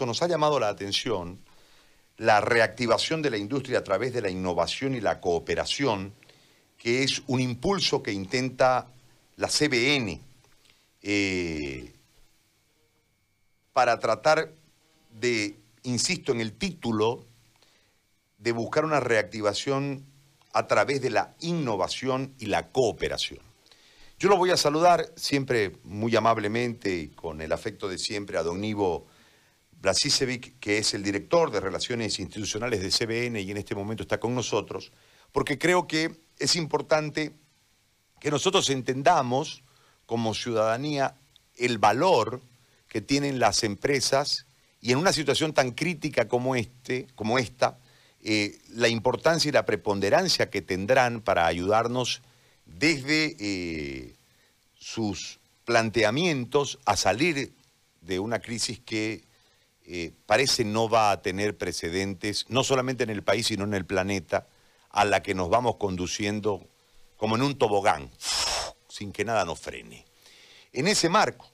nos ha llamado la atención la reactivación de la industria a través de la innovación y la cooperación, que es un impulso que intenta la CBN eh, para tratar de, insisto en el título, de buscar una reactivación a través de la innovación y la cooperación. Yo lo voy a saludar siempre muy amablemente y con el afecto de siempre a don Ivo Blasicevic, que es el director de Relaciones Institucionales de CBN y en este momento está con nosotros, porque creo que es importante que nosotros entendamos como ciudadanía el valor que tienen las empresas y en una situación tan crítica como, este, como esta, eh, la importancia y la preponderancia que tendrán para ayudarnos desde eh, sus planteamientos a salir de una crisis que eh, parece no va a tener precedentes, no solamente en el país, sino en el planeta, a la que nos vamos conduciendo como en un tobogán, sin que nada nos frene. En ese marco,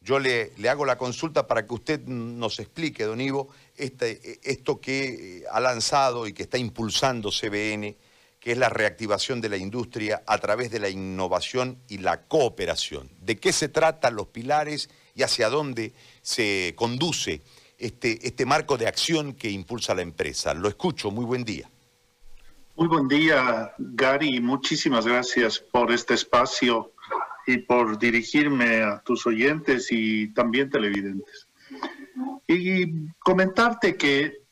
yo le, le, hago la consulta para que usted nos explique, don Ivo, este, esto que eh, ha lanzado y que está impulsando CBN, que es la reactivación de la industria a través de la innovación y la cooperación. ¿De qué se tratan los pilares y hacia dónde se conduce este, este marco de acción que impulsa la empresa? Lo escucho, muy buen día. Muy buen día, Gary. Muchísimas gracias por este espacio y por dirigirme a tus oyentes y también televidentes. Y comentarte que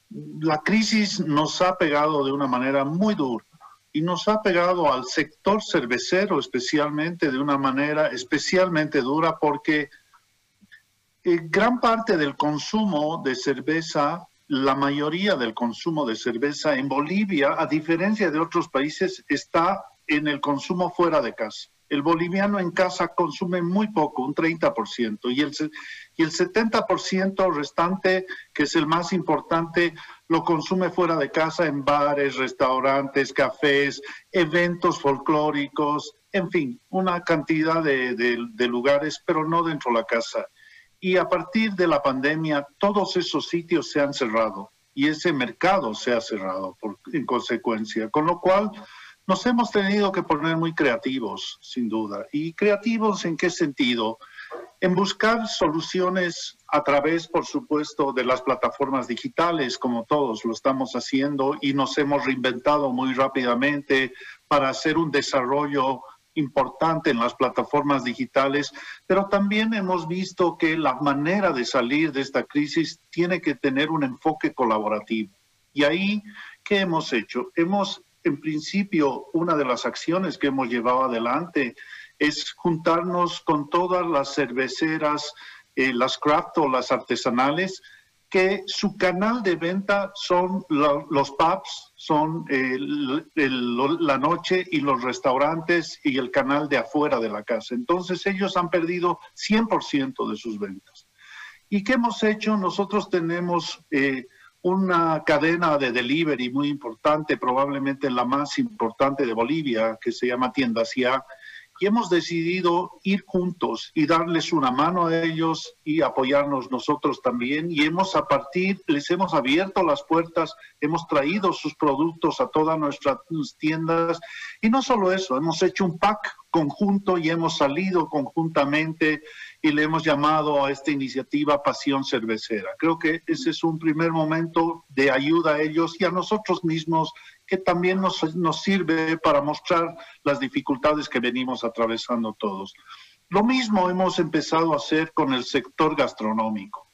la crisis nos ha pegado de una manera muy dura y nos ha pegado al sector cervecero especialmente de una manera especialmente dura porque eh, gran parte del consumo de cerveza la mayoría del consumo de cerveza en Bolivia, a diferencia de otros países, está en el consumo fuera de casa. El boliviano en casa consume muy poco, un 30%, y el, y el 70% restante, que es el más importante, lo consume fuera de casa en bares, restaurantes, cafés, eventos folclóricos, en fin, una cantidad de, de lugares, pero no dentro de la casa. Y a partir de la pandemia, todos esos sitios se han cerrado y ese mercado se ha cerrado en consecuencia, con lo cual nos hemos tenido que poner muy creativos, sin duda. ¿Y creativos en qué sentido? En buscar soluciones a través, por supuesto, de las plataformas digitales, como todos lo estamos haciendo, y nos hemos reinventado muy rápidamente para hacer un desarrollo importante en las plataformas digitales, pero también hemos visto que la manera de salir de esta crisis tiene que tener un enfoque colaborativo. Y ahí, ¿qué hemos hecho? Hemos, en principio, una de las acciones que hemos llevado adelante es juntarnos con todas las cerveceras, eh, las craft o las artesanales, que su canal de venta son los pubs, son la noche y los restaurantes y el canal de afuera de la casa. Entonces ellos han perdido 100% de sus ventas. ¿Y qué hemos hecho? Nosotros tenemos eh, una cadena de delivery muy importante, probablemente la más importante de Bolivia, que se llama Tiendas Ya, y hemos decidido ir juntos y darles una mano a ellos y apoyarnos nosotros también. Y hemos a partir, les hemos abierto las puertas, hemos traído sus productos a todas nuestras tiendas. Y no solo eso, hemos hecho un pack conjunto y hemos salido conjuntamente y le hemos llamado a esta iniciativa Pasión Cervecera. Creo que ese es un primer momento de ayuda a ellos y a nosotros mismos que también nos, sirve para mostrar las dificultades que venimos atravesando todos. Lo mismo hemos empezado a hacer con el sector gastronómico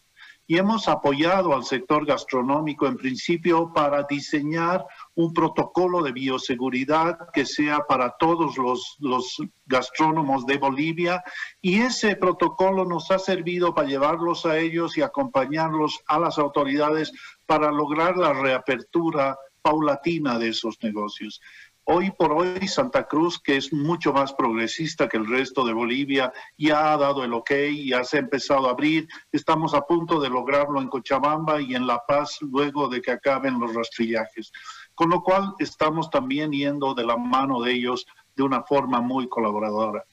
y hemos apoyado al sector gastronómico en principio para diseñar un protocolo de bioseguridad que sea para todos los, gastrónomos de Bolivia y ese protocolo nos ha servido para llevarlos a ellos y acompañarlos a las autoridades para lograr la reapertura paulatina de esos negocios. Hoy por hoy Santa Cruz, que es mucho más progresista que el resto de Bolivia, ya ha dado el ok, ya se ha empezado a abrir. Estamos a punto de lograrlo en Cochabamba y en La Paz luego de que acaben los rastrillajes. Con lo cual estamos también yendo de la mano de ellos de una forma muy colaboradora.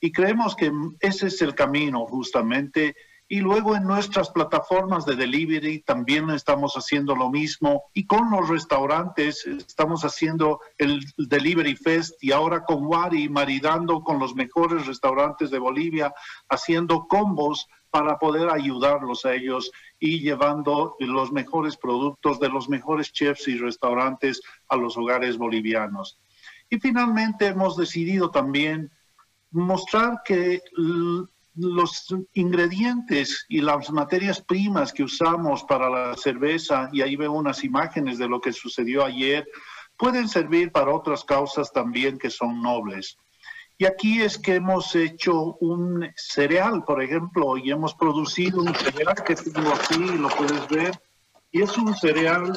Y creemos que ese es el camino justamente Y luego en nuestras plataformas de delivery también estamos haciendo lo mismo. Y con los restaurantes estamos haciendo el Delivery Fest y ahora con Wari maridando con los mejores restaurantes de Bolivia, haciendo combos para poder ayudarlos a ellos y llevando los mejores productos de los mejores chefs y restaurantes a los hogares bolivianos. Y finalmente hemos decidido también mostrar que los ingredientes y las materias primas que usamos para la cerveza, y ahí veo unas imágenes de lo que sucedió ayer, pueden servir para otras causas también que son nobles. Y aquí es que hemos hecho un cereal, por ejemplo, y hemos producido un cereal que tengo aquí, lo puedes ver, y es un cereal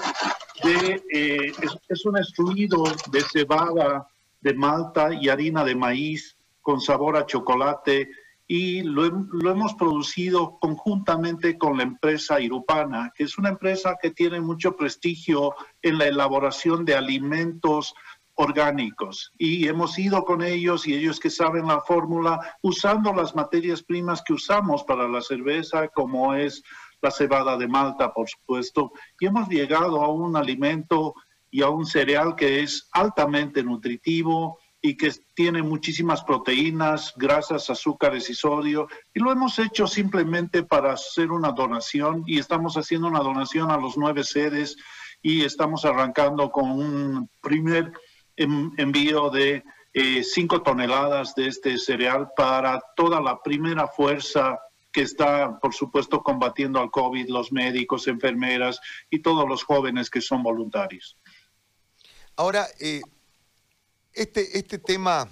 de, eh, es, es un extruido de cebada, de malta y harina de maíz con sabor a chocolate, y lo, hemos producido conjuntamente con la empresa Irupana, que es una empresa que tiene mucho prestigio en la elaboración de alimentos orgánicos. Y hemos ido con ellos y ellos que saben la fórmula, usando las materias primas que usamos para la cerveza, como es la cebada de Malta, por supuesto, y hemos llegado a un alimento y a un cereal que es altamente nutritivo, y que tiene muchísimas proteínas, grasas, azúcares y sodio. Y lo hemos hecho simplemente para hacer una donación y estamos haciendo una donación a los nueve sedes y estamos arrancando con un primer envío de eh, cinco toneladas de este cereal para toda la primera fuerza que está, por supuesto, combatiendo al COVID, los médicos, enfermeras y todos los jóvenes que son voluntarios. Ahora, eh, este, este tema,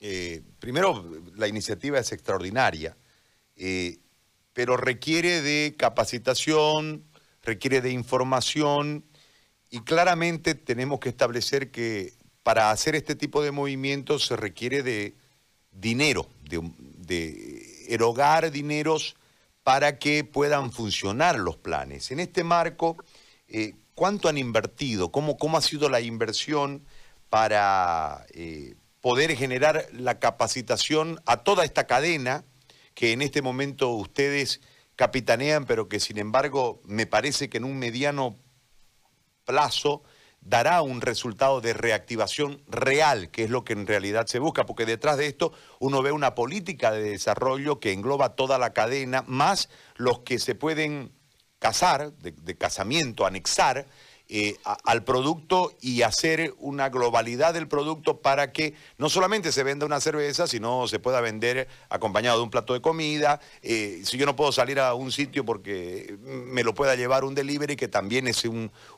eh, primero, la iniciativa es extraordinaria, eh, pero requiere de capacitación, requiere de información y claramente tenemos que establecer que para hacer este tipo de movimientos se requiere de dinero, de, erogar dineros para que puedan funcionar los planes. En este marco, eh, ¿cuánto han invertido? ¿Cómo, ¿Cómo ha sido la inversión? Para eh, poder generar la capacitación a toda esta cadena que en este momento ustedes capitanean, pero que sin embargo me parece que en un mediano plazo dará un resultado de reactivación real, que es lo que en realidad se busca, porque detrás de esto uno ve una política de desarrollo que engloba toda la cadena, más los que se pueden casar, de casamiento, anexar, eh, al producto y hacer una globalidad del producto para que no solamente se venda una cerveza, sino se pueda vender acompañado de un plato de comida. Eh, si yo no puedo salir a un sitio porque me lo pueda llevar un delivery, que también es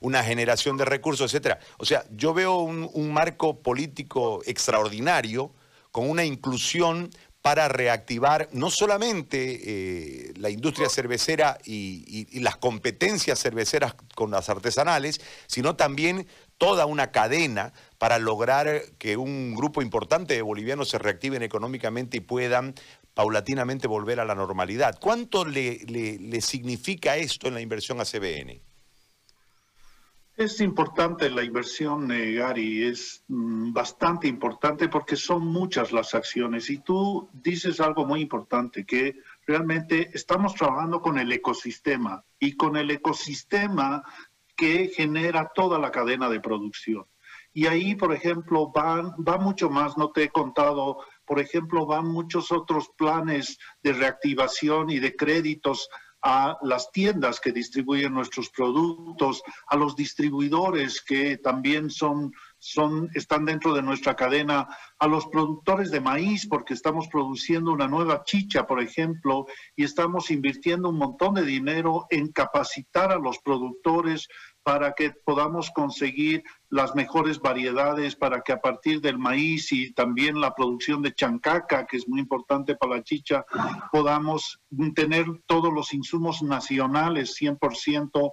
una generación de recursos, etcétera. O sea, yo veo un marco político extraordinario con una inclusión para reactivar no solamente eh, la industria cervecera y, las competencias cerveceras con las artesanales, sino también toda una cadena para lograr que un grupo importante de bolivianos se reactiven económicamente y puedan paulatinamente volver a la normalidad. ¿Cuánto le, le significa esto en la inversión a CBN? Es importante la inversión, eh, Gary, es mm, bastante importante porque son muchas las acciones y tú dices algo muy importante, que realmente estamos trabajando con el ecosistema y con el ecosistema que genera toda la cadena de producción. Y ahí, por ejemplo, van, va mucho más, no te he contado, por ejemplo, van muchos otros planes de reactivación y de créditos a las tiendas que distribuyen nuestros productos, a los distribuidores que también son, son, están dentro de nuestra cadena, a los productores de maíz, porque estamos produciendo una nueva chicha, por ejemplo, y estamos invirtiendo un montón de dinero en capacitar a los productores para que podamos conseguir las mejores variedades, para que a partir del maíz y también la producción de chancaca, que es muy importante para la chicha, podamos tener todos los insumos nacionales 100%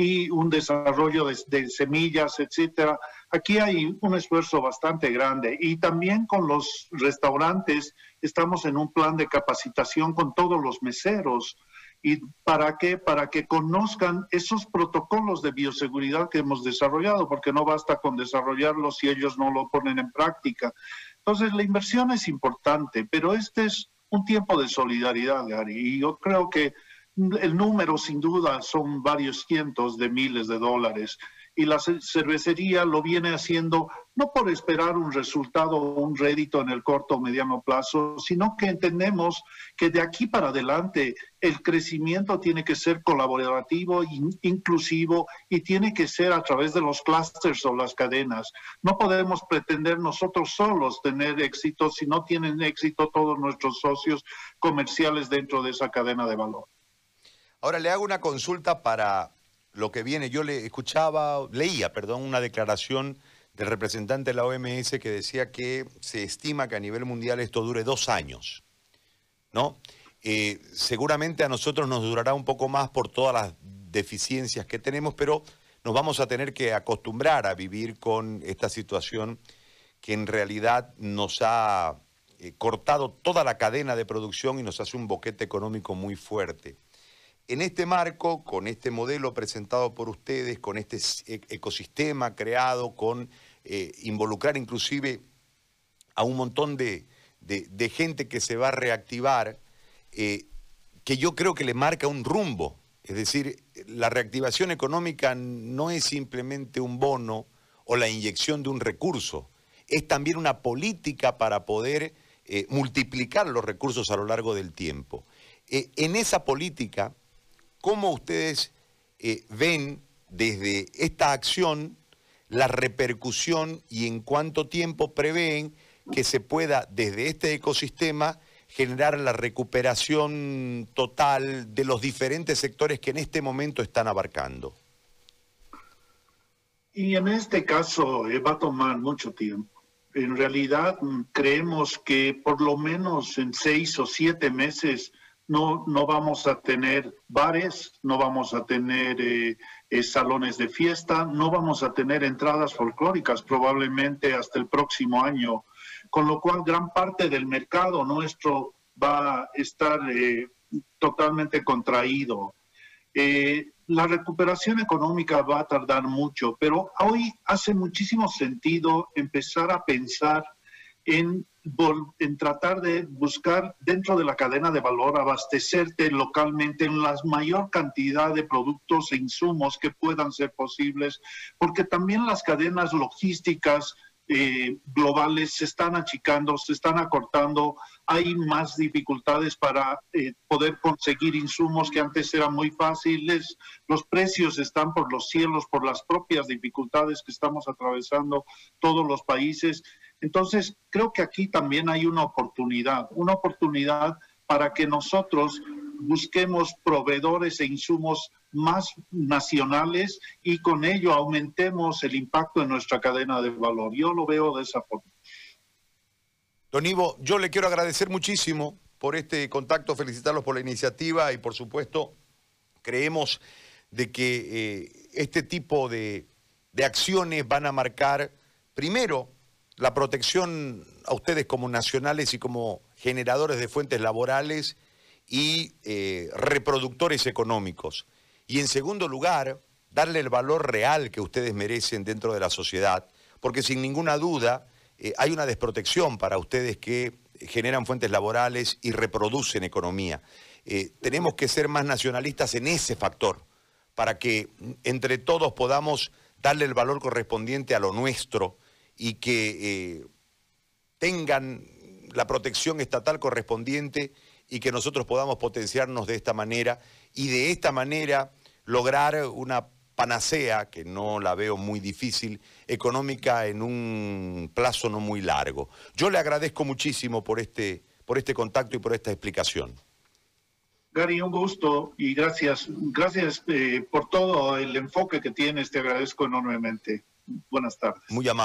y un desarrollo de, semillas, etcétera. Aquí hay un esfuerzo bastante grande y también con los restaurantes estamos en un plan de capacitación con todos los meseros ¿Y para qué? Para que conozcan esos protocolos de bioseguridad que hemos desarrollado, porque no basta con desarrollarlos si ellos no lo ponen en práctica. Entonces, la inversión es importante, pero este es un tiempo de solidaridad, Gary, y yo creo que el número sin duda son varios cientos de miles de dólares y la cervecería lo viene haciendo no por esperar un resultado o un rédito en el corto o mediano plazo, sino que entendemos que de aquí para adelante el crecimiento tiene que ser colaborativo, inclusivo y tiene que ser a través de los clusters o las cadenas. No podemos pretender nosotros solos tener éxito si no tienen éxito todos nuestros socios comerciales dentro de esa cadena de valor. Ahora le hago una consulta para lo que viene. Yo le escuchaba, leía, perdón, una declaración del representante de la OMS que decía que se estima que a nivel mundial esto dure dos años, ¿no? Eh, seguramente a nosotros nos durará un poco más por todas las deficiencias que tenemos, pero nos vamos a tener que acostumbrar a vivir con esta situación que en realidad nos ha eh, cortado toda la cadena de producción y nos hace un boquete económico muy fuerte. En este marco, con este modelo presentado por ustedes, con este e-, ecosistema creado, con eh, involucrar inclusive a un montón de, gente que se va a reactivar, eh, que yo creo que le marca un rumbo. Es decir, la reactivación económica no es simplemente un bono o la inyección de un recurso, es también una política para poder eh, multiplicar los recursos a lo largo del tiempo. en esa política, ¿Cómo ustedes eh, ven desde esta acción la repercusión y en cuánto tiempo prevén que se pueda desde este ecosistema generar la recuperación total de los diferentes sectores que en este momento están abarcando? Y en este caso eh, va a tomar mucho tiempo. En realidad mm, creemos que por lo menos en seis o siete meses no, no vamos a tener bares, no vamos a tener eh, eh, salones de fiesta, no vamos a tener entradas folclóricas probablemente hasta el próximo año, con lo cual gran parte del mercado nuestro va a estar eh, totalmente contraído. la recuperación económica va a tardar mucho, pero hoy hace muchísimo sentido empezar a pensar en, en tratar de buscar dentro de la cadena de valor abastecerte localmente en la mayor cantidad de productos e insumos que puedan ser posibles, porque también las cadenas logísticas eh, globales se están achicando, se están acortando, hay más dificultades para eh, poder conseguir insumos que antes eran muy fáciles, los precios están por los cielos por las propias dificultades que estamos atravesando todos los países entonces, creo que aquí también hay una oportunidad, una oportunidad para que nosotros busquemos proveedores e insumos más nacionales y con ello aumentemos el impacto en nuestra cadena de valor. Yo lo veo de esa forma. Don Ivo, yo le quiero agradecer muchísimo por este contacto, felicitarlos por la iniciativa y por supuesto creemos de que eh, este tipo de, de acciones van a marcar primero la protección a ustedes como nacionales y como generadores de fuentes laborales y eh, reproductores económicos. Y en segundo lugar, darle el valor real que ustedes merecen dentro de la sociedad, porque sin ninguna duda eh, hay una desprotección para ustedes que generan fuentes laborales y reproducen economía. Eh, tenemos que ser más nacionalistas en ese factor, para que entre todos podamos darle el valor correspondiente a lo nuestro y que eh, tengan la protección estatal correspondiente y que nosotros podamos potenciarnos de esta manera y de esta manera lograr una panacea, que no la veo muy difícil, económica en un plazo no muy largo. Yo le agradezco muchísimo por este, por este contacto y por esta explicación. Gary, un gusto y gracias, gracias eh, por todo el enfoque que tienes, te agradezco enormemente. Buenas tardes. Muy amable.